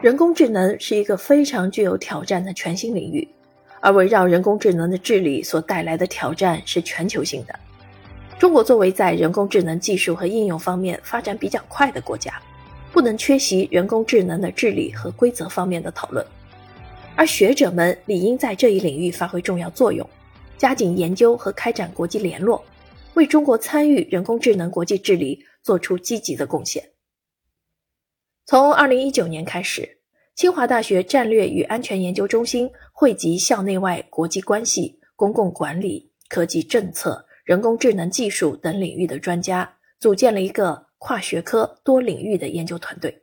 人工智能是一个非常具有挑战的全新领域，而围绕人工智能的治理所带来的挑战是全球性的。中国作为在人工智能技术和应用方面发展比较快的国家，不能缺席人工智能的治理和规则方面的讨论，而学者们理应在这一领域发挥重要作用，加紧研究和开展国际联络，为中国参与人工智能国际治理做出积极的贡献。从二零一九年开始，清华大学战略与安全研究中心汇集校内外国际关系、公共管理、科技政策、人工智能技术等领域的专家，组建了一个跨学科、多领域的研究团队。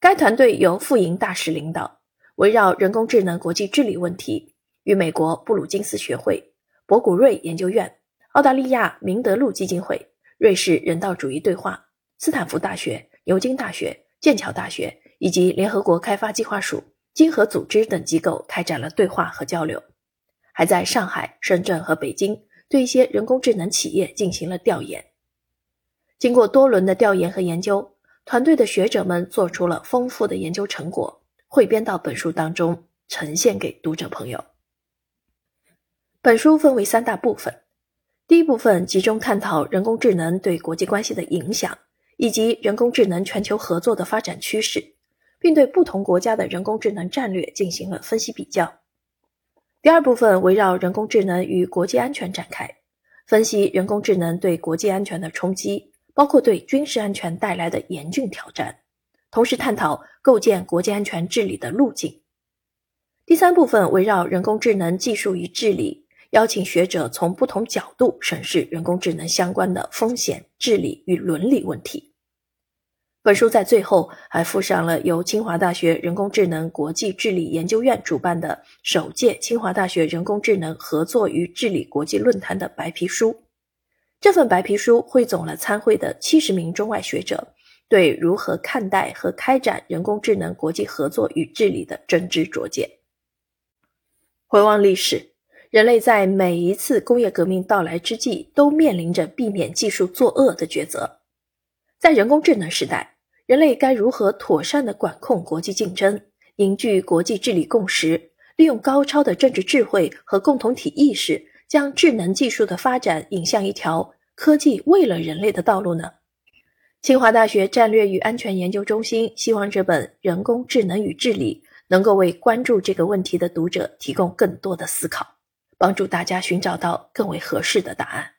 该团队由傅莹大使领导，围绕人工智能国际治理问题，与美国布鲁金斯学会、博古瑞研究院、澳大利亚明德路基金会、瑞士人道主义对话、斯坦福大学、牛津大学。剑桥大学以及联合国开发计划署、经合组织等机构开展了对话和交流，还在上海、深圳和北京对一些人工智能企业进行了调研。经过多轮的调研和研究，团队的学者们做出了丰富的研究成果，汇编到本书当中，呈现给读者朋友。本书分为三大部分，第一部分集中探讨人工智能对国际关系的影响。以及人工智能全球合作的发展趋势，并对不同国家的人工智能战略进行了分析比较。第二部分围绕人工智能与国际安全展开，分析人工智能对国际安全的冲击，包括对军事安全带来的严峻挑战，同时探讨构建国际安全治理的路径。第三部分围绕人工智能技术与治理。邀请学者从不同角度审视人工智能相关的风险、治理与伦理问题。本书在最后还附上了由清华大学人工智能国际治理研究院主办的首届清华大学人工智能合作与治理国际论坛的白皮书。这份白皮书汇总了参会的七十名中外学者对如何看待和开展人工智能国际合作与治理的真知灼见。回望历史。人类在每一次工业革命到来之际，都面临着避免技术作恶的抉择。在人工智能时代，人类该如何妥善地管控国际竞争，凝聚国际治理共识，利用高超的政治智慧和共同体意识，将智能技术的发展引向一条科技为了人类的道路呢？清华大学战略与安全研究中心希望这本《人工智能与治理》能够为关注这个问题的读者提供更多的思考。帮助大家寻找到更为合适的答案。